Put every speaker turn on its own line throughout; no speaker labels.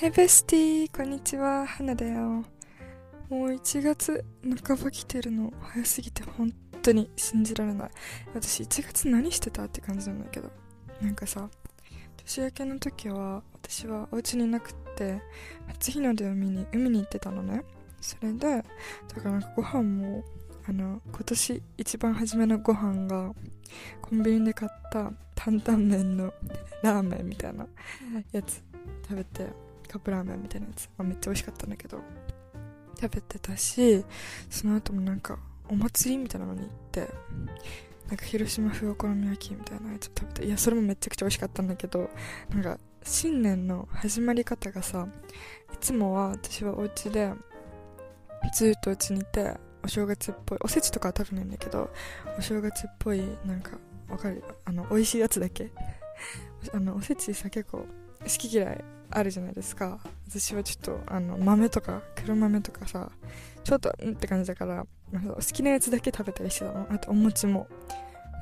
Hey bestie! こんにちは。花だよ。もう1月半ば来てるの早すぎて本当に信じられない。私1月何してたって感じなんだけど。なんかさ、年明けの時は私はお家にいなくって初日の出を見に海に行ってたのね。それで、だからなんかご飯もあの、今年一番初めのご飯がコンビニで買った担々麺のラーメンみたいなやつ食べてカップラーメンみたいなやつ、まあ、めっちゃ美味しかったんだけど。食べてたしその後もなんかお祭りみたいなのに行ってなんか広島風お好み焼きみたいなやつ食べていやそれもめちゃくちゃ美味しかったんだけどなんか新年の始まり方がさいつもは私はお家でずっとうちにいてお正月っぽいおせちとかは食べないんだけどお正月っぽいなんかわかる？あの美味しいやつだけ？あのおせちさ結構好き嫌いあるじゃないですか。私はちょっとあの豆とか黒豆とかさちょっとうんって感じだから好きなやつだけ食べたりしてたの。あとお餅も。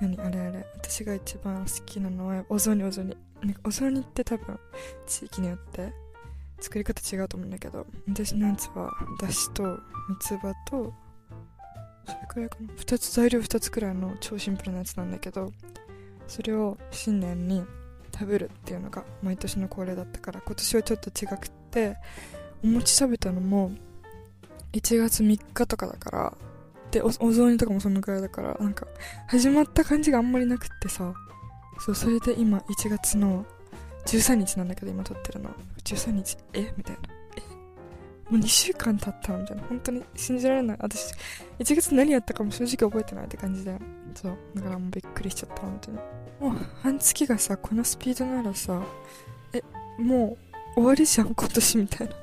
何あれあれ。私が一番好きなのはお雑煮お雑煮。お雑煮って多分地域によって作り方違うと思うんだけど。私のやつはだしと三つ葉とそれくらいかな。2つ材料2つくらいの超シンプルなやつなんだけどそれを新年に食べるっていうのが毎年の恒例だったから今年はちょっと違くってお餅食べたのも1月3日とかだからでお雑煮とかもそのぐらいだからなんか始まった感じがあんまりなくってさそうそれで今1月の13日なんだけど今撮ってるの。13日？え？みたいな。もう2週間経ったのみたい？な。本当に信じられない。私、1月何やったかも正直覚えてないって感じで。そう。だからもうびっくりしちゃった、本当に。もう半月がさ、このスピードならさ、え、もう終わりじゃん、今年みたいな。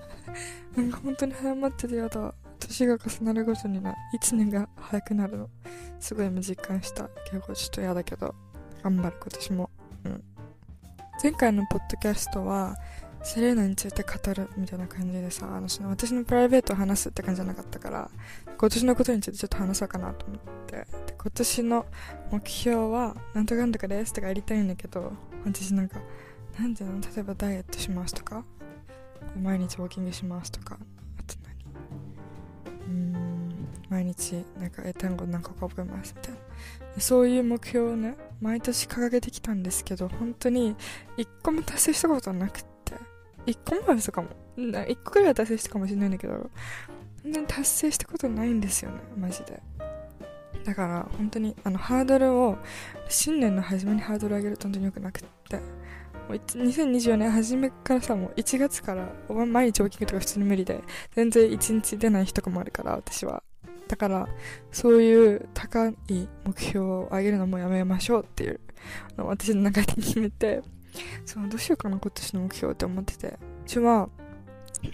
なんか本当に早まっててやだ。年が重なるごとにな、1年が早くなるの。すごい今実感した。結構ちょっと嫌だけど、頑張る今年も。うん。前回のポッドキャストは、セレーナについて語るみたいな感じでさ、あの、その私のプライベートを話すって感じじゃなかったから、今年のことについてちょっと話そうかなと思って、で今年の目標は、なんとかなんとかですとかやりたいんだけど、私なんか、なんていうの例えばダイエットしますとか、毎日ウォーキングしますとか、あと何？うん、毎日なんか英単語何個か覚えますみたいな。そういう目標をね、毎年掲げてきたんですけど、本当に一個も達成したことはなくて、1個もしたかも。1個くらいは達成したかもしれないんだけど、全然達成したことないんですよね、マジで。だから、本当に、あの、ハードルを、新年の初めにハードル上げると本当に良くなくって、もう2024年初めからさ、もう1月から、毎日ウォーキングとか普通に無理で、全然1日出ない日とかもあるから、私は。だから、そういう高い目標を上げるのもやめましょうっていうの私の中で決めて、そうどうしようかな今年の目標って思ってて。うちは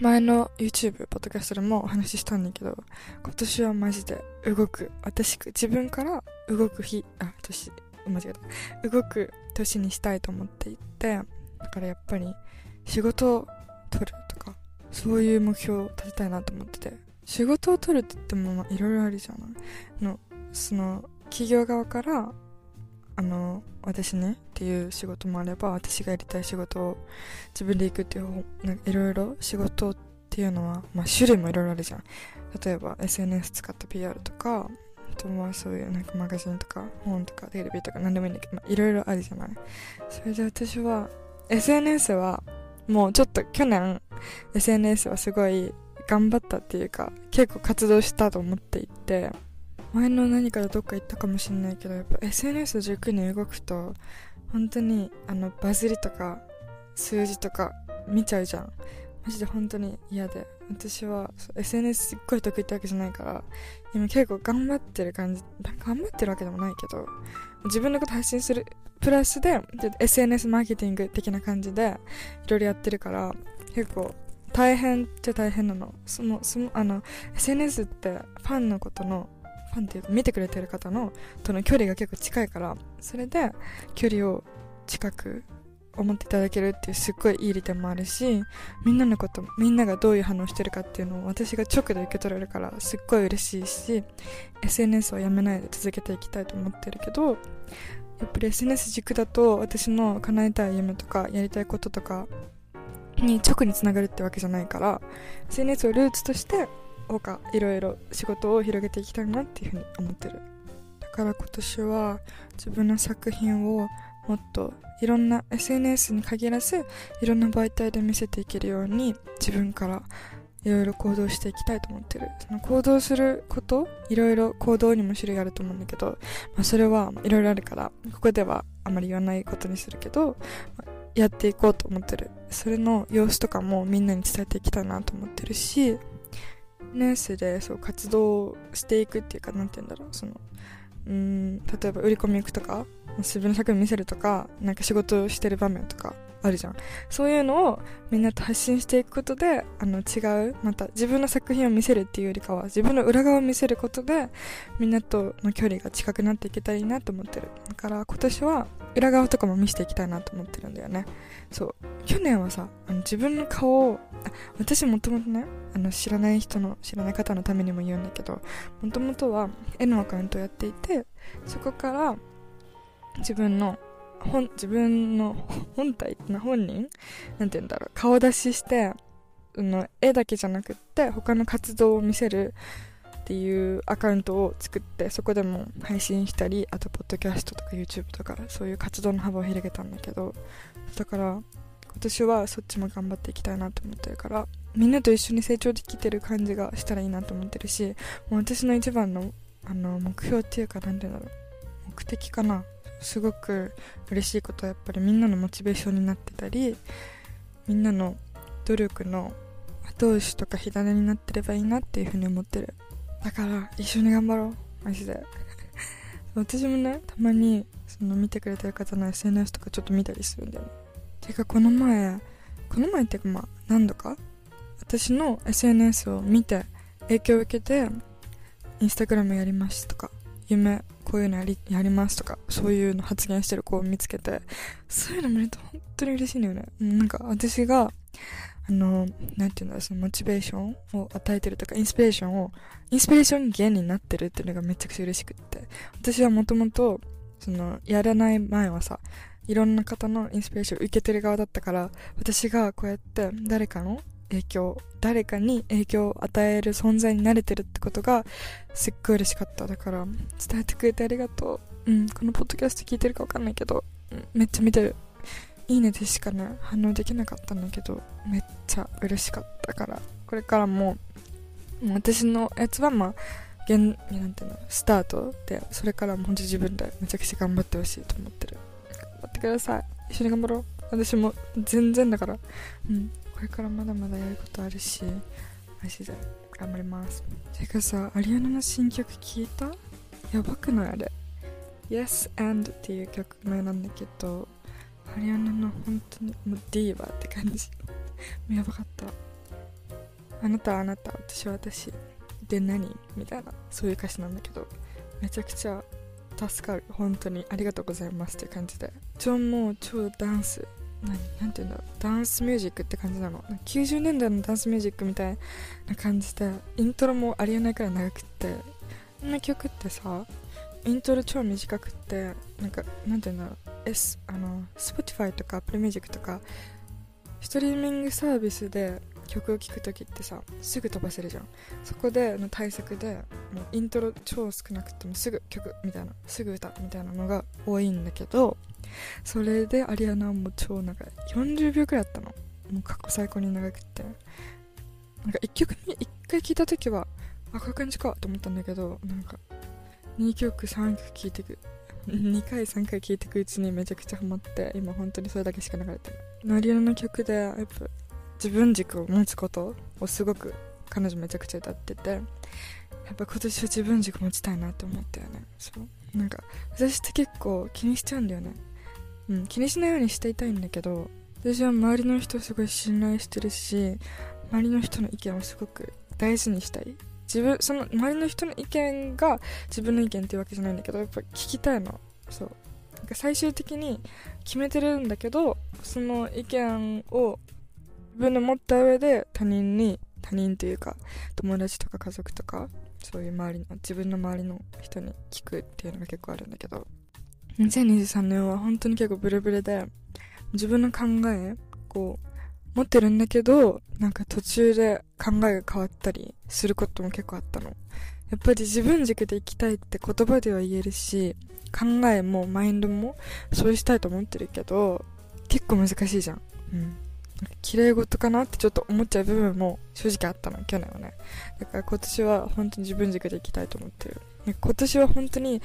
前の YouTube ポッドキャストでもお話ししたんだけど今年はマジで動く私自分から動く日あ年間違えた。動く年にしたいと思っていてだからやっぱり仕事を取るとかそういう目標を立てたいなと思ってて。仕事を取るって言ってもいろいろあるじゃない。のその企業側からあの私ねっていう仕事もあれば私がやりたい仕事を自分で行くっていうなんかいろいろ仕事っていうのは、まあ、種類もいろいろあるじゃん。例えば SNS 使った PR とかあとはそういうなんかマガジンとか本とかテレビとか何でもいいんだけど、いろいろあるじゃない。それで私は SNS はもうちょっと去年 SNS はすごい頑張ったっていうか結構活動したと思っていて前の何かでどっか行ったかもしれないけどやっぱ SNS 軸に動くと本当にあのバズりとか数字とか見ちゃうじゃん。マジで本当に嫌で。私は SNS すっごい得意ってわけじゃないから今結構頑張ってる感じ頑張ってるわけでもないけど自分のこと発信するプラスで SNS マーケティング的な感じでいろいろやってるから結構大変っちゃ大変なの。そのそのあの SNS ってファンのことのファンっていうか見てくれてる方のとの距離が結構近いからそれで距離を近く思っていただけるっていうすっごいいい利点もあるしみんなのことみんながどういう反応してるかっていうのを私が直で受け取れるからすっごい嬉しいし SNS をやめないで続けていきたいと思ってるけどやっぱり SNS 軸だと私の叶えたい夢とかやりたいこととかに直につながるってわけじゃないから SNS をルーツとして他いろいろ仕事を広げていきたいなっていうふうに思ってるだから今年は自分の作品をもっといろんな SNS に限らずいろんな媒体で見せていけるように自分からいろいろ行動していきたいと思ってるその行動することいろいろ行動にも種類あると思うんだけど、まあ、それはいろいろあるからここではあまり言わないことにするけど、まあ、やっていこうと思ってるそれの様子とかもみんなに伝えていきたいなと思ってるし SNS でそう活動していくっていうかなんて言うんだろうそのうん例えば売り込み行くとか自分の作品見せるとかなんか仕事してる場面とかあるじゃん。そういうのをみんなと発信していくことであの違うまた自分の作品を見せるっていうよりかは自分の裏側を見せることでみんなとの距離が近くなっていけたらいいなと思ってる。だから今年は裏側とかも見せていきたいなと思ってるんだよね。そう。去年はさあの自分の顔を私もともとねあの知らない人の知らない方のためにも言うんだけどもともとは N アカウントをやっていてそこから自分の本自分の本体な本人なんて言うんだろう顔出ししての絵だけじゃなくって他の活動を見せるっていうアカウントを作ってそこでも配信したりあとポッドキャストとか YouTube とかそういう活動の幅を広げたんだけどだから今年はそっちも頑張っていきたいなと思ってるからみんなと一緒に成長できてる感じがしたらいいなと思ってるしもう私の一番のあの目標っていうか何て言うんだろう。目的かな。すごく嬉しいことはやっぱりみんなのモチベーションになってたりみんなの努力の後押しとか火種になってればいいなっていうふうに思ってる。だから一緒に頑張ろう。マジで。私もねたまにその見てくれてる方の SNS とかちょっと見たりするんだよね。てかこの前この前っていうかまあ何度か私の SNS を見て影響を受けてインスタグラムやりますとか夢こういうのやりやりますとかそういうの発言してる子を見つけてそういうの見ると本当に嬉しいんだよね。なんか私があのなんていうんだろうそのモチベーションを与えてるとかインスピレーションをインスピレーション源になってるっていうのがめちゃくちゃ嬉しくって。私はもともとそのやらない前はさいろんな方のインスピレーションを受けてる側だったから私がこうやって誰かの影響誰かに影響を与える存在になれてるってことがすっごい嬉しかった。だから伝えてくれてありがとう。うんこのポッドキャスト聞いてるか分かんないけど、うん、めっちゃ見てる。いいねでしかね反応できなかったんだけどめっちゃ嬉しかったから。これからも私のやつはまあ現なんていうのスタートでそれからも本当自分でめちゃくちゃ頑張ってほしいと思ってる。頑張ってください。一緒に頑張ろう。私も全然だから。うん。これからまだまだやることあるしマジで頑張ります。てかさアリアナの新曲聞いた？やばくないあれ。Yes and っていう曲名なんだけどアリアナの本当にもうディーバーって感じ。やばかった。あなたあなた私は私。で何？みたいなそういう歌詞なんだけど。めちゃくちゃ助かる。本当にありがとうございますって感じで。超もう超ダンス何て言うんだろうダンスミュージックって感じなの。90年代のダンスミュージックみたいな感じでイントロもありえないくらい長くって。こんな曲ってさイントロ超短くってなんかなんて言うんだろう。S あの Spotify とか Apple Music とかストリーミングサービスで曲を聴く時ってさすぐ飛ばせるじゃん。そこでの対策でもうイントロ超少なくてもすぐ曲みたいなすぐ歌みたいなのが多いんだけどそれでアリアナも超長い。40秒くらいあったの。もう過去最高に長くって。なんか1曲に1回聴いた時はあこういう感じかと思ったんだけどなんか2曲3曲聴いてく2回3回聴いてくうちにめちゃくちゃハマって今本当にそれだけしか流れてるアリアナの曲でやっぱ自分軸を持つことをすごく彼女めちゃくちゃ歌っててやっぱ今年は自分軸持ちたいなって思ったよね。そう。なんか私って結構気にしちゃうんだよね。うん、気にしないようにしていたいんだけど私は周りの人をすごい信頼してるし周りの人の意見をすごく大事にしたい。自分その周りの人の意見が自分の意見っていうわけじゃないんだけどやっぱ聞きたいの。そう。なんか最終的に決めてるんだけどその意見を自分で持った上で他人に他人というか友達とか家族とかそういう周りの自分の周りの人に聞くっていうのが結構あるんだけど。2023年は本当に結構ブレブレで自分の考えこう持ってるんだけど、なんか途中で考えが変わったりすることも結構あったの。やっぱり自分軸で生きたいって言葉では言えるし、考えもマインドもそうしたいと思ってるけど、結構難しいじゃん。うん。綺麗事かなってちょっと思っちゃう部分も正直あったの、去年はね。だから今年は本当に自分軸で生きたいと思ってる。今年は本当に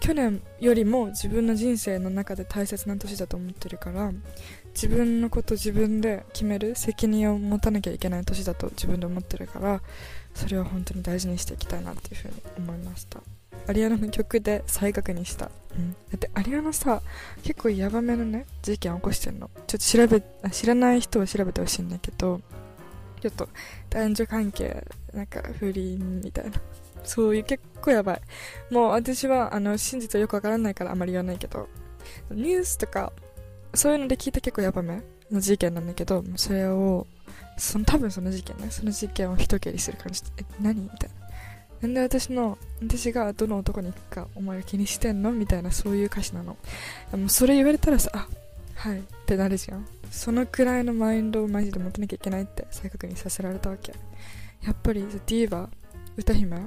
去年よりも自分の人生の中で大切な年だと思ってるから自分のこと自分で決める責任を持たなきゃいけない年だと自分で思ってるからそれは本当に大事にしていきたいなっていうふうに思いました。アリアナの曲で再確認した、うん、だってアリアナさ結構ヤバめのね事件起こしてるの。ちょっと調べ知らない人は調べてほしいんだけどちょっと男女関係なんか不倫みたいな。そういう結構やばい。もう私はあの真実はよくわからないからあまり言わないけど、ニュースとかそういうので聞いた結構やばめの事件なんだけど、それを、その多分その事件ね、その事件を一蹴りする感じ、え、何？みたいな。なんで私の、私がどの男に行くかお前が気にしてんの？みたいなそういう歌詞なの。でもそれ言われたらさ、あ、はいってなるじゃん。そのくらいのマインドをマジで持たなきゃいけないって再確認させられたわけ。やっぱり diva、歌姫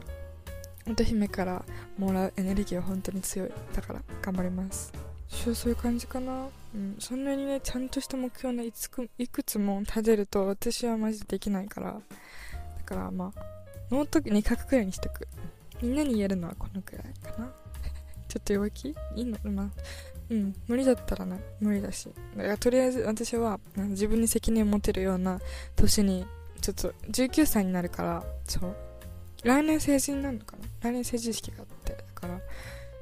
歌姫からもらうエネルギーは本当に強い。だから頑張ります。そういう感じかな、うん、そんなにねちゃんとした目標のいくいくつも立てると私はマジでできないから。だからまあノートに書くくらいにしとく。みんなに言えるのはこのくらいかな。ちょっと弱気？いいのまあうん無理だったらね無理だし。だからとりあえず私は自分に責任を持てるような年にちょっと19歳になるからそう。来年成人なのかな来年成人式があってだから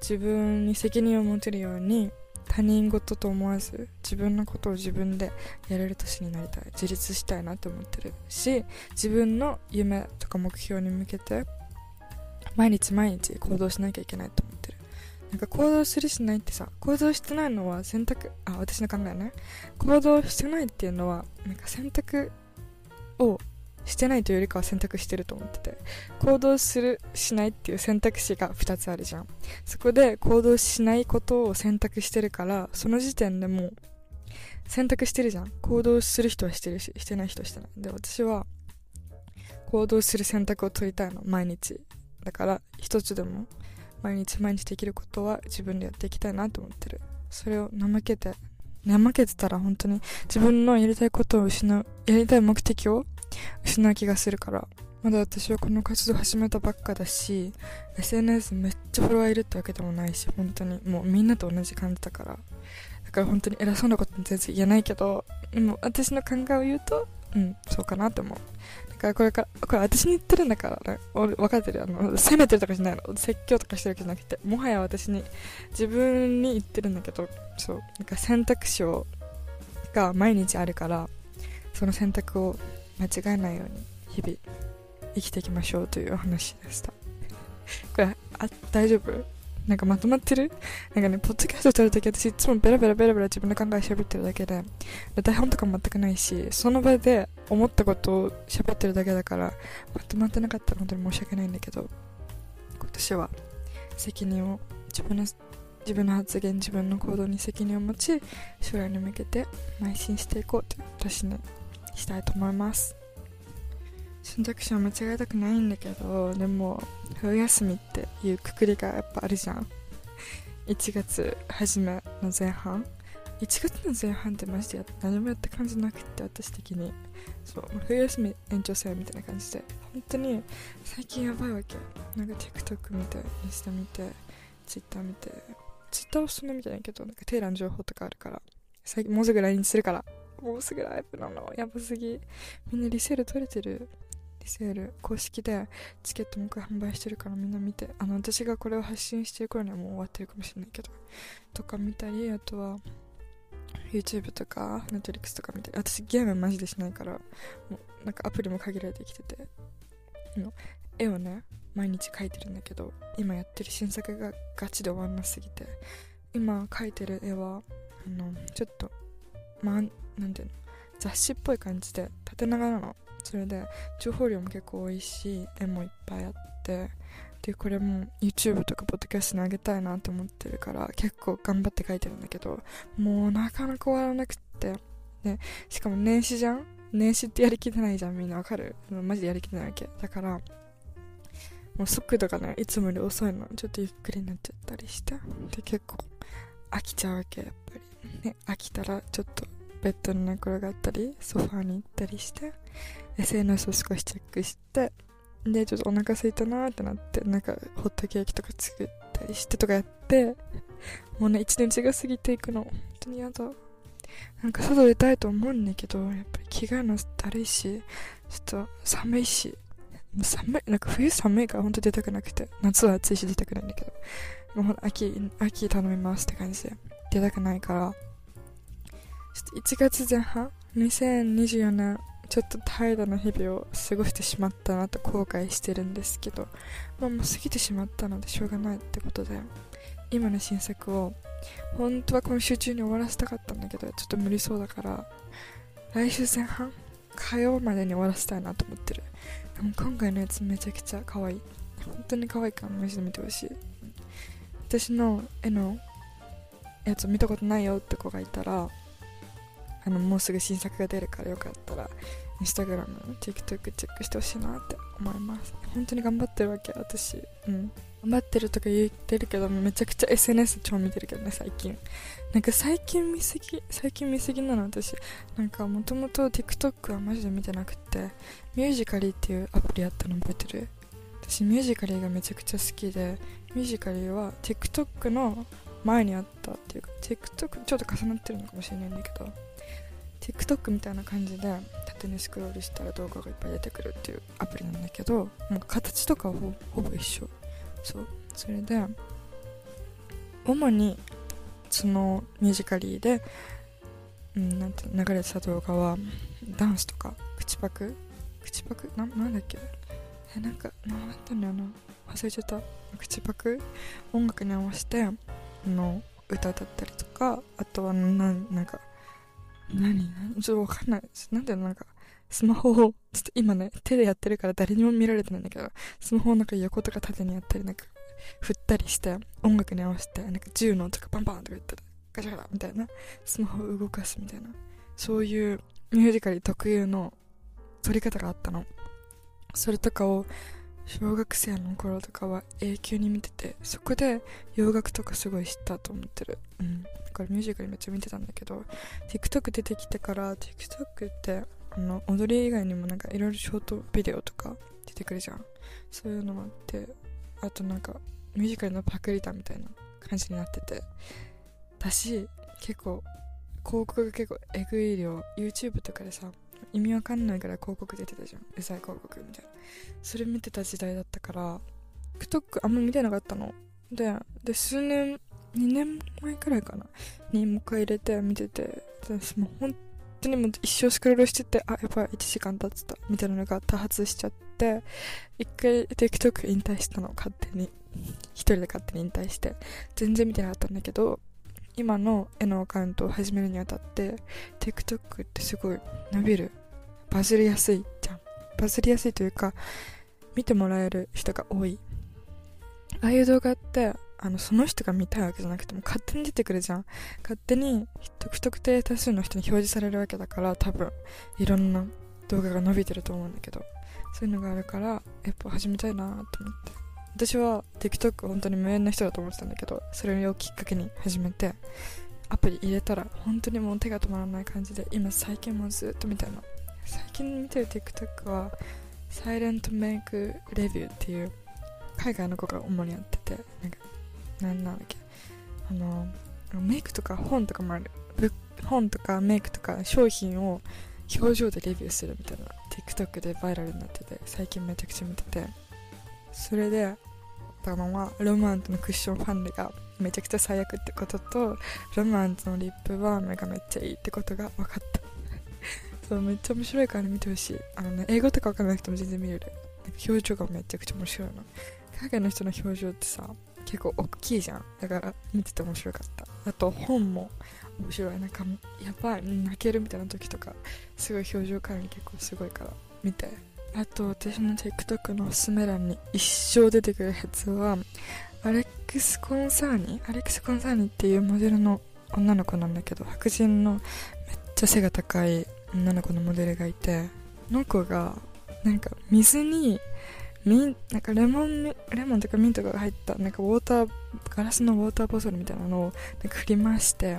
自分に責任を持てるように他人事と思わず自分のことを自分でやれる年になりたい自立したいなって思ってるし自分の夢とか目標に向けて毎日毎日行動しなきゃいけないと思ってる。なんか行動するしないってさ行動してないのは選択あ私の考えね。行動してないっていうのはなんか選択をしてないというよりかは選択してると思ってて行動するしないっていう選択肢が2つあるじゃん。そこで行動しないことを選択してるからその時点でもう選択してるじゃん。行動する人はしてるししてない人はしてない。で私は行動する選択を取りたいの。毎日。だから一つでも毎日毎日できることは自分でやっていきたいなと思ってる。それを怠けて怠けてたら本当に自分のやりたいことを失うやりたい目的を失う気がするから。まだ私はこの活動始めたばっかだし SNS めっちゃフォロワーいるってわけでもないし本当に。もうみんなと同じ感じだから。だから本当に偉そうなこと全然言えないけどでも私の考えを言うとうんそうかなって思う。だからこれからこれ私に言ってるんだからね俺分かってるあの責めてるとかじゃないの。説教とかしてるわけじゃなくてもはや私に自分に言ってるんだけどそう。なんか選択肢をが毎日あるからその選択を間違えないように日々生きていきましょうというお話でした。これあ大丈夫？なんかまとまってる？なんかね、ポッドキャスト撮るとき私いつもベラベラベラベラ自分の考え喋ってるだけで、台本とか全くないし、その場で思ったことを喋ってるだけだから、まとまってなかったら本当に申し訳ないんだけど、今年は責任を自分の自分の発言自分の行動に責任を持ち将来に向けて邁進していこうという年にしたいと思います。選択肢は間違えたくないんだけどでも冬休みっていうくくりがやっぱあるじゃん。1月初めの前半。1月の前半ってマジで何もやった感じなくって私的に。そう冬休み延長戦みたいな感じで。本当に最近やばいわけ。なんか TikTok 見てインスタ見て Twitter 見て Twitter はそんな見てないけどなんかテイラーの情報とかあるから。最近もうすぐ来日するから。もうすぐライブなの。やばすぎ。みんなリセール取れてる。リセール。公式でチケットもう一回販売してるからみんな見て。あの私がこれを発信してる頃にはもう終わってるかもしれないけど。とか見たりあとは YouTube とか Netflix とか見て私ゲームマジでしないからもうなんかアプリも限られてきてて。の絵をね毎日描いてるんだけど今やってる新作がガチで終わんなすぎて。今描いてる絵はあのちょっとまなんていうの？雑誌っぽい感じで縦長なの。それで情報量も結構多いし絵もいっぱいあってでこれも YouTube とかポッドキャストにあげたいなって思ってるから結構頑張って書いてるんだけどもうなかなか終わらなくって。でしかも年始じゃん？年始ってやりきれないじゃんみんなわかる？マジでやりきれないわけ。だからもう速度がねいつもより遅いの。ちょっとゆっくりになっちゃったりして。で結構飽きちゃうわけやっぱり。ね飽きたらちょっとベッドに寝転がったりソファーに行ったりして SNS を少しチェックしてでちょっとお腹空いたなーってなってなんかホットケーキとか作ったりしてとかやってもうね一日が過ぎていくの。本当に嫌だ。なんか外出たいと思うんだけどやっぱり着替えのだるいしちょっと寒いし寒いなんか冬寒いから本当出たくなくて夏は暑いし出たくないんだけどもう秋秋頼みますって感じで出たくないから1月前半2024年ちょっと怠惰な日々を過ごしてしまったなと後悔してるんですけど、まあ、もう過ぎてしまったのでしょうがないってことで今の新作を本当は今週中に終わらせたかったんだけどちょっと無理そうだから来週前半火曜までに終わらせたいなと思ってる。でも今回のやつめちゃくちゃ可愛い。本当に可愛いからマジで見てほしい。私の絵のやつ見たことないよって子がいたらあのもうすぐ新作が出るからよかったらインスタグラム TikTok チェックしてほしいなって思います。本当に頑張ってるわけ私。うん。頑張ってるとか言ってるけどめちゃくちゃ SNS 超見てるけどね最近。なんか最近見すぎ最近見すぎなの私。なんかもともと TikTok はマジで見てなくて。ミュージカリーっていうアプリあったの覚えてる？私ミュージカリーがめちゃくちゃ好きでミュージカリーは TikTok の前にあったっていうか TikTok ちょっと重なってるのかもしれないんだけど。TikTok みたいな感じで縦にスクロールしたら動画がいっぱい出てくるっていうアプリなんだけどなんか形とかはほぼ一緒。そう。それで主にそのミュージカリーで、うん、なんて流れてた動画はダンスとか口パク？口パク？ななんだっけ？えなんか何だったんだよな。忘れちゃった。口パク？音楽に合わせての歌歌ったりとかあとはななんか何？何ちょっとわかんない。なんでなんか、スマホを、ちょっと今ね、手でやってるから誰にも見られてないんだけど、スマホをなんか横とか縦にやったり、なんか、振ったりして、音楽に合わせて、なんか銃のとかパンパンとか言ったら、ガチャガチャみたいな、スマホを動かすみたいな、そういうミュージカル特有の撮り方があったの。それとかを、小学生の頃とかは永久に見てて、そこで洋楽とかすごい知ったと思ってる。うん。からミュージカルめっちゃ見てたんだけど TikTok 出てきてから TikTok ってあの踊り以外にもなんかいろいろショートビデオとか出てくるじゃんそういうのもあってあとなんかミュージカルのパクリタみたいな感じになっててだし結構広告が結構えぐい量 YouTube とかでさ意味わかんないから広告出てたじゃん。うざい広告みたいな。それ見てた時代だったから TikTok あんま見てなかったの。でで数年2年前くらいかな。にもう一回入れて見てて私もう本当にもう一生スクロールしててあやっぱ1時間経ってたみたいなのが多発しちゃって一回 TikTok 引退したの。勝手に。一人で勝手に引退して。全然見てなかったんだけど今の絵のアカウントを始めるにあたって TikTok ってすごい伸びるバズりやすいじゃん。バズりやすいというか見てもらえる人が多い。ああいう動画ってあのその人が見たいわけじゃなくても勝手に出てくるじゃん。勝手に不特定多数の人に表示されるわけだから多分いろんな動画が伸びてると思うんだけどそういうのがあるからやっぱ始めたいなと思って。私は TikTok 本当に無縁な人だと思ってたんだけどそれをきっかけに始めてアプリ入れたら本当にもう手が止まらない感じで今最近もずっと見てるの。最近見てる TikTok はサイレントメイクレビューっていう海外の子が主にやっててなんかなんなんだっけ。あのメイクとか本とかもある。本とかメイクとか商品を表情でレビューするみたいな TikTok でバイラルになってて最近めちゃくちゃ見てて。それでたままロマントのクッションファンデがめちゃくちゃ最悪ってこととロマントのリップバームがめっちゃいいってことが分かったそうめっちゃ面白いから見てほしい。あのね英語とか分かんなくても全然見れる。表情がめちゃくちゃ面白いの。海外の人の表情ってさ結構大きいじゃん。だから見てて面白かった。あと本も面白い。なんかやばい泣けるみたいな時とかすごい表情管理結構すごいから見て。あと私の TikTok のおすすめ欄に一生出てくるやつはアレックス・コンサーニ？アレックス・コンサーニっていうモデルの女の子なんだけど白人のめっちゃ背が高い女の子のモデルがいてその子がなんか水にミンなんかレモンレモンとかミントが入ったなんかウォーターガラスのウォーターボトルみたいなのをなんか振り回して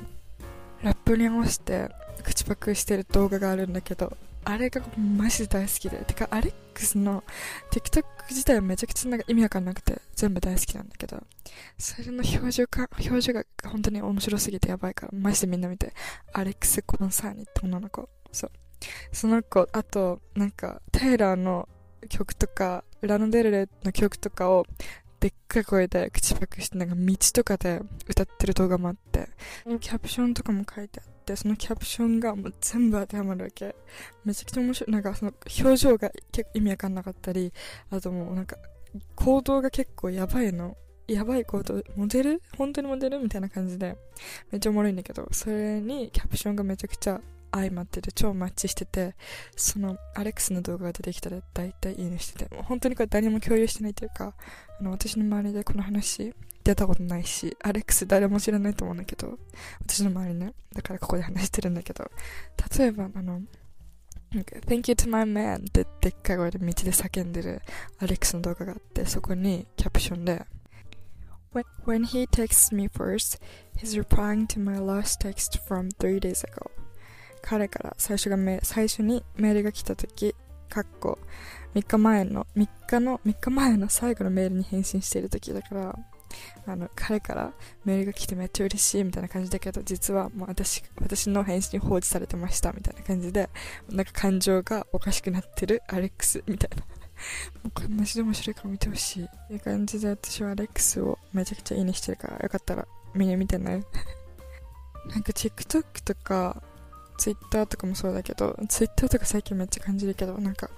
ラップに合わせて口パクしてる動画があるんだけどあれがマジで大好きでてかアレックスの TikTok 自体はめちゃくちゃなんか意味わかんなくて全部大好きなんだけどそれの表情か表情が本当に面白すぎてやばいからマジでみんな見てアレックス・コンサーニって女の子。そう。その子あとなんかテイラーの曲とかラノデルレの曲とかをでっかい声で口パクしてなんか道とかで歌ってる動画もあってキャプションとかも書いてあってそのキャプションがもう全部当てはまるわけ。めちゃくちゃ面白い。なんかその表情が結構意味わかんなかったりあともうなんか行動が結構やばいの。やばい行動モデル？本当にモデル？みたいな感じでめっちゃおもろいんだけどそれにキャプションがめちゃくちゃ相まってて超マッチしててそのアレックスの動画が出てきたら大体いいねしててもう本当にこれ誰も共有してないというかあの私の周りでこの話出たことないしアレックス誰も知らないと思うんだけど私の周りねだからここで話してるんだけど例えばあの Thank you to my man ってでっかい声で道で叫んでるアレックスの動画があってそこにキャプションで When he texts me first, he's replying to my last text from three days ago. 彼から最初が最初にメールが来た時かっこ3日前の3日の3日前の最後のメールに返信している時だからあの彼からメールが来てめっちゃ嬉しいみたいな感じだけど実はもう私私の返信放置されてましたみたいな感じでなんか感情がおかしくなってるアレックスみたいな。もうこんなで面白いから見てほしい。いう感じで私はアレックスをめちゃくちゃいいねしてるからよかったらみんな見てね。なんか TikTok とかツイッターとかもそうだけど、ツイッターとか最近めっちゃ感じるけど、なんか、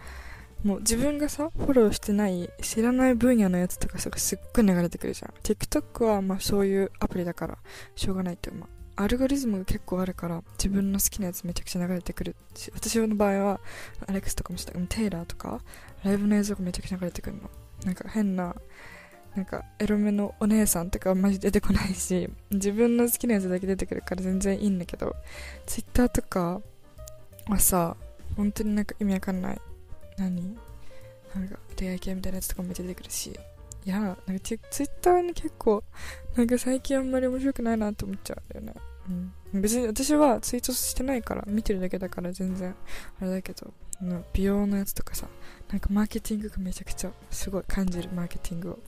もう自分がさ、フォローしてない知らない分野のやつとかさ、すっごい流れてくるじゃん。TikTok はまあそういうアプリだから、しょうがないってまあ、アルゴリズムが結構あるから、自分の好きなやつめちゃくちゃ流れてくるし、私の場合は、アレックスとかもした、テイラーとか、ライブの映像がめちゃくちゃ流れてくるの。なんか変な、なんかエロめのお姉さんとかはマジ出てこないし自分の好きなやつだけ出てくるから全然いいんだけどツイッターとかはさ本当になんか意味わかんない。何？なんか恋愛系みたいなやつとかも出てくるし。いやなんかツイッターに結構なんか最近あんまり面白くないなって思っちゃうんだよね。うん、別に私はツイートしてないから見てるだけだから全然あれだけど美容のやつとかさなんかマーケティングがめちゃくちゃすごい感じるマーケティングを。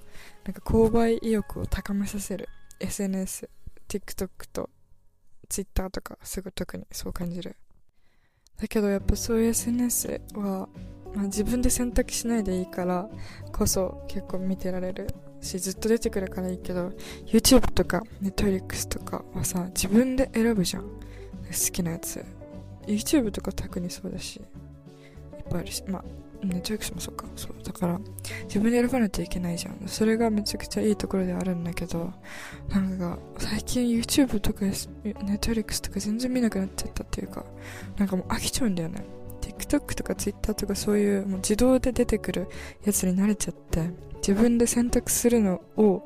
なんか購買意欲を高めさせる。SNS、TikTok と Twitter とかすごい特にそう感じる。だけどやっぱそういう SNS は、まあ、自分で選択しないでいいからこそ結構見てられる。しずっと出てくるからいいけど YouTube とか Netflix とかはさ自分で選ぶじゃん。好きなやつ。YouTube とか特にそうだしいっぱいあるし。まあネットリックスもそうか。そう。だから、自分で選ばないといけないじゃん。それがめちゃくちゃいいところではあるんだけど、なんか、最近 YouTube とかネットフリックスとか全然見なくなっちゃったっていうか、なんかもう飽きちゃうんだよね。TikTok とか Twitter とかそういうもう自動で出てくるやつに慣れちゃって、自分で選択するのを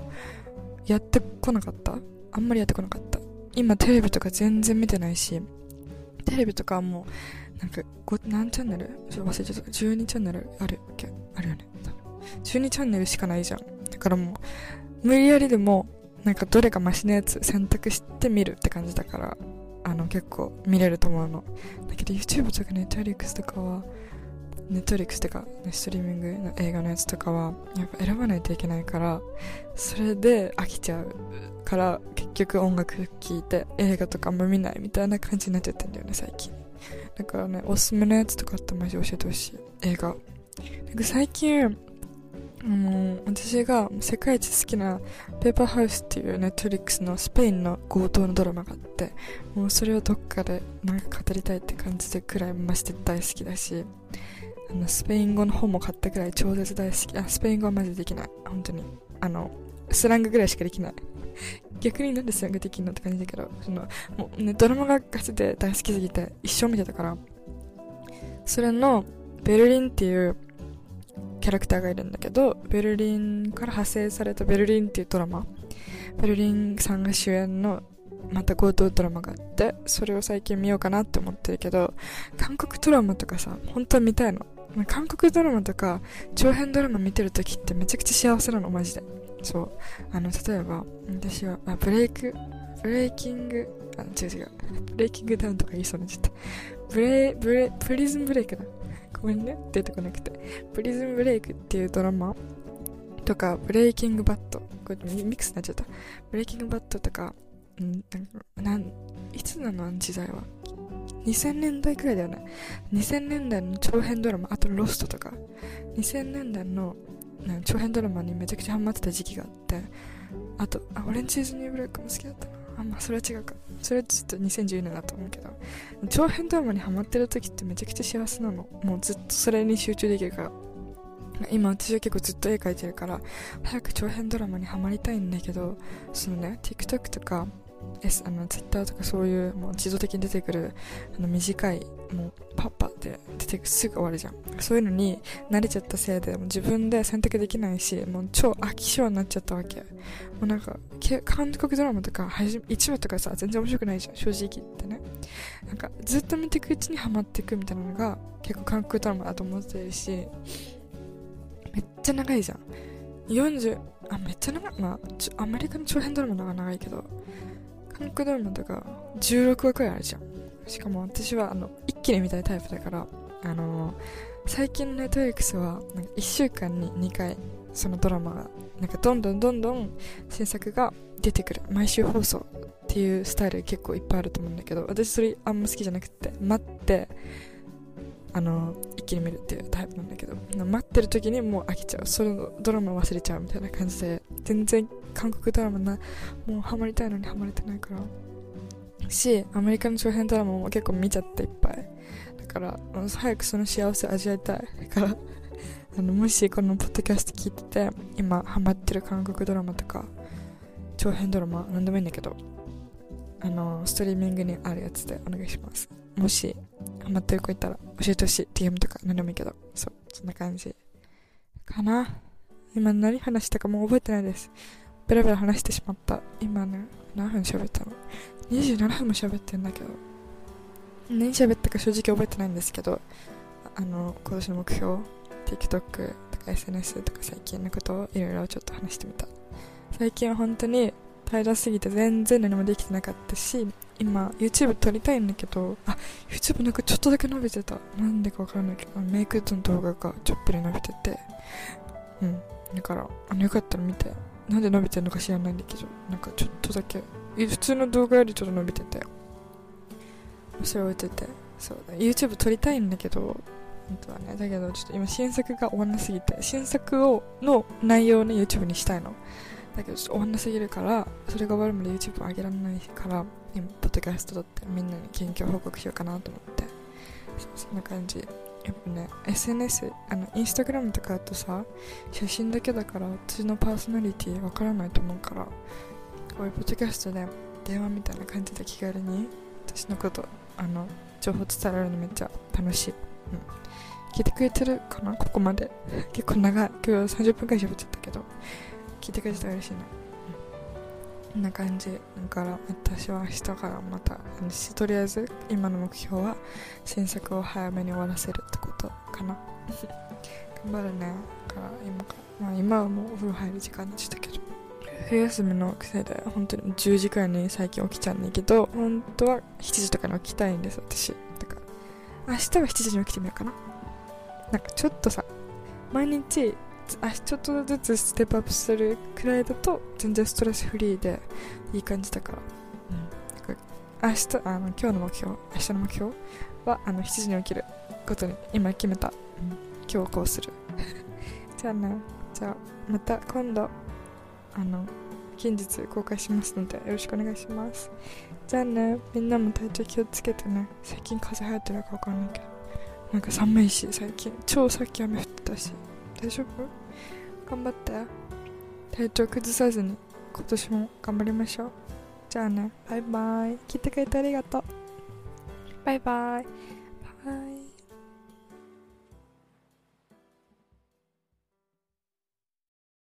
やってこなかった？あんまりやってこなかった。今テレビとか全然見てないし、テレビとかはもう、なんか、何チャンネル？ちょっと忘れちゃった。12チャンネルあるっけあるよね。12チャンネルしかないじゃん。だからもう、無理やりでも、なんかどれかマシなやつ選択してみるって感じだから、あの、結構見れると思うの。だけど YouTube とか Netflix とかは、Netflix とか、ストリーミングの映画のやつとかは、やっぱ選ばないといけないから、それで飽きちゃうから、結局音楽聴いて映画とかあんま見ないみたいな感じになっちゃってんだよね、最近。だからね、おすすめのやつとかあったらマジ教えてほしい。映画。なんか最近、あの私が世界一好きなペーパーハウスっていうネットリックスのスペインの強盗のドラマがあって、もうそれをどっかでなんか語りたいって感じでくらいまして大好きだし、あのスペイン語の本も買ったくらい超絶大好き。あ、スペイン語はマジできない。本当に。あの、スラングぐらいしかできない。逆になんでスラングできるのって感じだけど、その、もうね、ドラマがガチで大好きすぎて一生見てたから、それの、ベルリンっていうキャラクターがいるんだけど、ベルリンから派生されたベルリンっていうドラマ、ベルリンさんが主演のまた強盗ドラマがあってそれを最近見ようかなって思ってるけど韓国ドラマとかさ本当は見たいの。韓国ドラマとか長編ドラマ見てる時ってめちゃくちゃ幸せなのマジで。そう。あの例えば私はあブレイクブレイキングあ違う違う。ブレイキングダウンとか言いそうになっちゃった。ブレブレプリズンブレイクだ。ごめんね。出てこなくて。プリズンブレイクっていうドラマとか Breaking Bad。これミックスになっちゃった。 Breaking Bad とかんなんいつなの時代は。2000年代くらいだよね。2000年代の長編ドラマ。あと Lost とか。2000年代の長編ドラマにめちゃくちゃハマってた時期があってあとあ Orange Is the New Black も好きだったな。あんまあそれは違うか。それはちょっと2010年だと思うけど。長編ドラマにハマってる時ってめちゃくちゃ幸せなの。もうずっとそれに集中できるから。今私は結構ずっと絵描いてるから早く長編ドラマにハマりたいんだけどそのね TikTok とか S あの Twitter とかそういうもう自動的に出てくるあの短いもうパッパって出てくすぐ終わるじゃん。そういうのに慣れちゃったせいでもう自分で選択できないしもう超飽き性になっちゃったわけ。もうなんか韓国ドラマとか1話とかさ全然面白くないじゃん。正直言ってね。なんかずっと見ていくうちにハマっていくみたいなのが結構韓国ドラマだと思ってるしめっちゃ長いじゃん。40あめっちゃ長い。まあアメリカの長編ドラマの方が長いけど韓国ドラマとか16話くらいあるじゃん。しかも私はあの一気に見たいタイプだからあの最近のネットフリックスはなんか1週間に2回そのドラマがなんかどんどんどんどん新作が出てくる。毎週放送っていうスタイル結構いっぱいあると思うんだけど私それあんま好きじゃなくて待ってあの一気に見るっていうタイプなんだけど待ってる時にもう飽きちゃう。そのドラマ忘れちゃうみたいな感じで全然韓国ドラマなもうハマりたいのにハマれてないから。しアメリカの長編ドラマも結構見ちゃっていっぱい。だから早くその幸せを味わいたいだから。あのもしこのポッドキャスト聞いてて今ハマってる韓国ドラマとか長編ドラマ何でもいいんだけどあのストリーミングにあるやつでお願いします。もしハマってる子いたら教えてほしい DM とか何でもいいけどそうそんな感じ。かな。今何話したかもう覚えてないです。ベラベラ話してしまった。今ね何分喋ったの？27分も喋ってんだけど。何喋ったか正直覚えてないんですけどあの今年の目標 TikTok とか SNS とか最近のことをいろいろちょっと話してみた。最近は本当に平らすぎて全然何もできてなかったし今 YouTube 撮りたいんだけどあ YouTube なんかちょっとだけ伸びてた。なんでかわからないけどメイクの動画がちょっぴり伸びてて。うん。だからあのよかったら見て。なんで伸びてるのか知らないんだけどなんかちょっとだけ。普通の動画よりちょっと伸びててそれ置いてて。そうだ。YouTube 撮りたいんだけど本当はね。だけどちょっと今新作が終わんなすぎて。新作をの内容をね YouTube にしたいの。だけどちょっと終わんなすぎるからそれが終わるまで YouTube 上げられないから今ポッドキャスト撮ってみんなに近況報告しようかなと思って。そんな感じ。やっぱね SNS あのインスタグラムとかだとさ写真だけだから私のパーソナリティわからないと思うからこういうポッドキャストで電話みたいな感じで気軽に私のことあの情報伝えられるのめっちゃ楽しい、うん、聞いてくれてるかな？ここまで。結構長い。今日30分くらい喋っちゃったけど。聞いてくれてたら嬉しいな、こんな感じ。だから私は明日からまたとりあえず今の目標は新作を早めに終わらせるってことかな。頑張るね。だから今か、まあ、今はもうお風呂入る時間でしたけど冬休みのせいで本当に10時くらいに最近起きちゃうんだけど本当は7時とかに起きたいんです私。だから明日は7時に起きてみようかな。なんかちょっとさ毎日ちょっとずつステップアップするくらいだと全然ストレスフリーでいい感じだから,、うん、明日あの今日の目標明日の目標はあの7時に起きることに今決めた、うん、今日こうする。じゃあねじゃあまた今度あの近日公開しますのでよろしくお願いします。じゃあねみんなも体調気をつけてね。最近風邪流行ってるか分かんないけど。なんか寒いし最近。超さっき雨降ってたし大丈夫？頑張って。体調崩さずに今年も頑張りましょう。じゃあね。バイバイ。聞いてくれてありがとう。バイバイ。